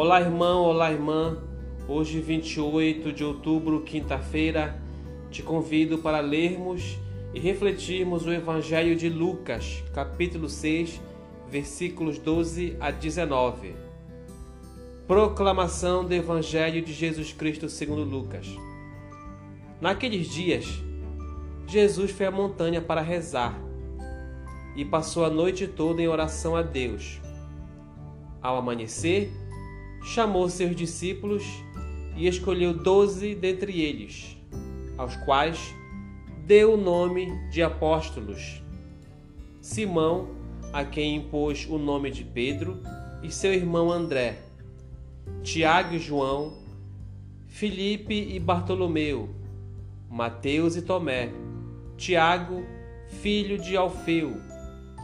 Olá, irmão, olá, irmã. Hoje, 28 de outubro, quinta-feira, te convido para lermos e refletirmos o Evangelho de Lucas, capítulo 6, versículos 12 a 19. Proclamação do Evangelho de Jesus Cristo segundo Lucas. Naqueles dias, Jesus foi à montanha para rezar e passou a noite toda em oração a Deus. Ao amanhecer, chamou seus discípulos e escolheu doze dentre eles, aos quais deu o nome de apóstolos. Simão, a quem impôs o nome de Pedro, e seu irmão André, Tiago e João, Filipe e Bartolomeu, Mateus e Tomé, Tiago, filho de Alfeu,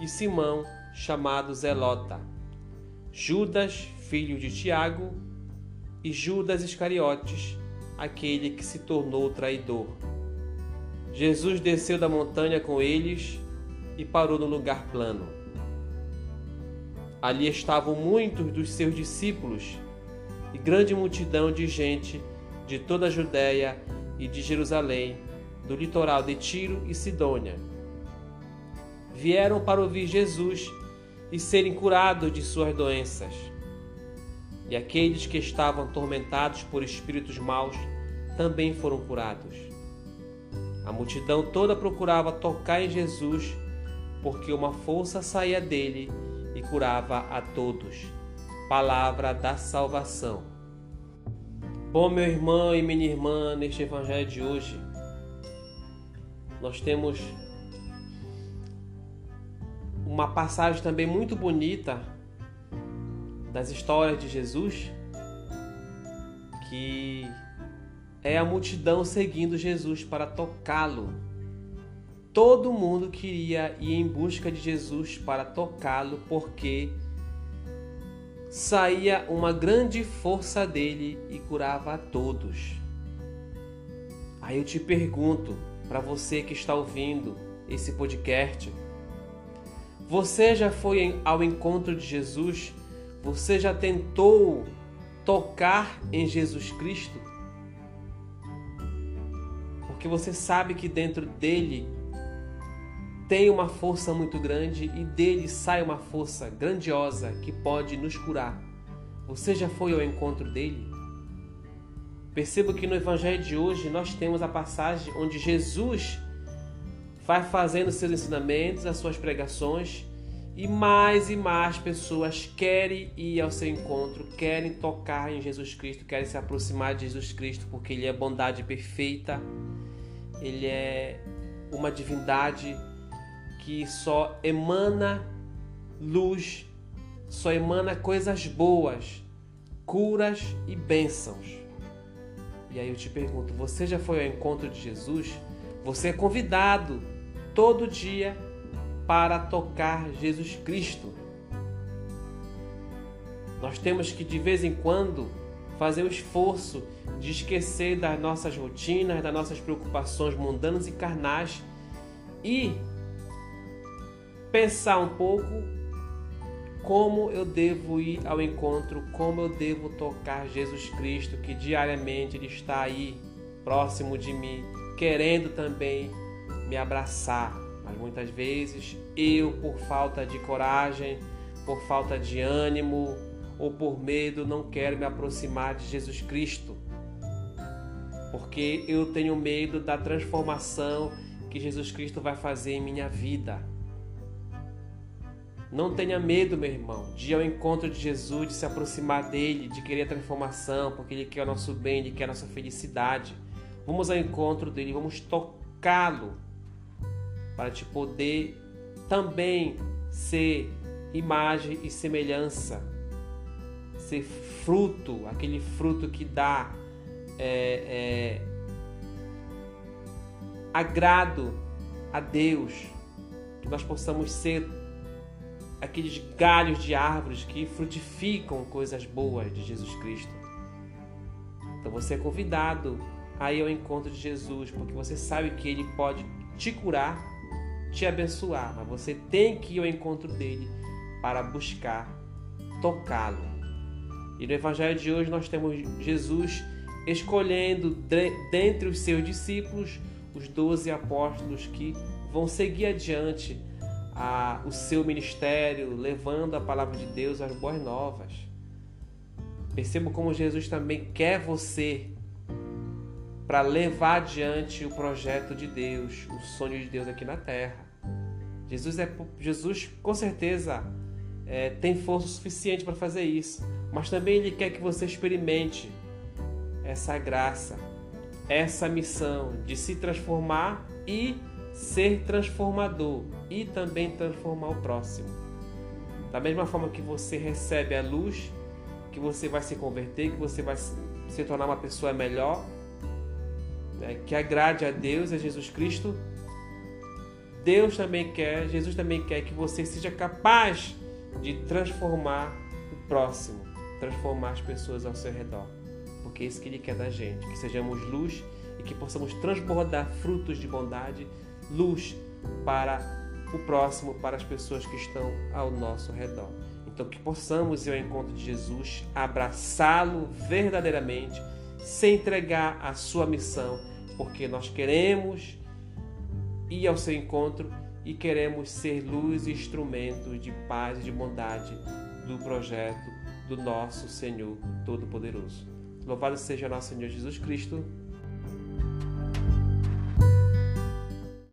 e Simão, chamado Zelota, Judas, filho de Tiago, e Judas Iscariotes, aquele que se tornou traidor. Jesus desceu da montanha com eles e parou no lugar plano. Ali estavam muitos dos seus discípulos e grande multidão de gente de toda a Judéia e de Jerusalém, do litoral de Tiro e Sidônia. Vieram para ouvir Jesus e serem curados de suas doenças e aqueles que estavam atormentados por espíritos maus também foram curados. A multidão toda procurava tocar em Jesus, porque uma força saía dele e curava a todos. Palavra da salvação. Bom, meu irmão e minha irmã, neste evangelho de hoje, nós temos uma passagem também muito bonita das histórias de Jesus, que é a multidão seguindo Jesus para tocá-lo. Todo mundo queria ir em busca de Jesus para tocá-lo, porque saía uma grande força dele e curava a todos. Aí eu te pergunto, para você que está ouvindo esse podcast, você já foi ao encontro de Jesus você já tentou tocar em Jesus Cristo? Porque você sabe que dentro dele tem uma força muito grande e dele sai uma força grandiosa que pode nos curar. Você já foi ao encontro dele? Percebo que no evangelho de hoje nós temos a passagem onde Jesus vai fazendo seus ensinamentos, as suas pregações e mais e mais pessoas querem ir ao seu encontro, querem tocar em Jesus Cristo, querem se aproximar de Jesus Cristo, porque Ele é bondade perfeita, Ele é uma divindade que só emana luz, só emana coisas boas, curas e bênçãos. E aí eu te pergunto: você já foi ao encontro de Jesus? Você é convidado todo dia para tocar Jesus Cristo. Nós temos que de vez em quando fazer o esforço de esquecer das nossas rotinas, das nossas preocupações mundanas e carnais e pensar um pouco como eu devo ir ao encontro, como eu devo tocar Jesus Cristo, que diariamente Ele está aí próximo de mim, querendo também me abraçar, mas muitas vezes eu, por falta de coragem, por falta de ânimo ou por medo, não quero me aproximar de Jesus Cristo. Porque eu tenho medo da transformação que Jesus Cristo vai fazer em minha vida. Não tenha medo, meu irmão, de ir ao encontro de Jesus, de se aproximar dele, de querer a transformação, porque ele quer o nosso bem, ele quer a nossa felicidade. Vamos ao encontro dele, vamos tocá-lo para te poder também ser imagem e semelhança, ser fruto, aquele fruto que dá é, é, agrado a Deus, que nós possamos ser aqueles galhos de árvores que frutificam coisas boas de Jesus Cristo. Então você é convidado a ir ao encontro de Jesus, porque você sabe que Ele pode te curar te abençoar, mas você tem que ir ao encontro dele para buscar tocá-lo. E no Evangelho de hoje nós temos Jesus escolhendo dentre os seus discípulos os doze apóstolos que vão seguir adiante a, o seu ministério, levando a palavra de Deus às boas novas. Perceba como Jesus também quer você para levar adiante o projeto de Deus, o sonho de Deus aqui na terra. Jesus é Jesus com certeza é, tem força suficiente para fazer isso, mas também ele quer que você experimente essa graça, essa missão de se transformar e ser transformador e também transformar o próximo. Da mesma forma que você recebe a luz, que você vai se converter, que você vai se tornar uma pessoa melhor, né, que agrade a Deus, a Jesus Cristo. Deus também quer, Jesus também quer que você seja capaz de transformar o próximo, transformar as pessoas ao seu redor. Porque é isso que Ele quer da gente, que sejamos luz e que possamos transbordar frutos de bondade, luz para o próximo, para as pessoas que estão ao nosso redor. Então, que possamos ir ao encontro de Jesus, abraçá-lo verdadeiramente, se entregar à sua missão, porque nós queremos ir ao seu encontro e queremos ser luz e instrumento de paz e de bondade do projeto do nosso Senhor Todo-Poderoso. Louvado seja nosso Senhor Jesus Cristo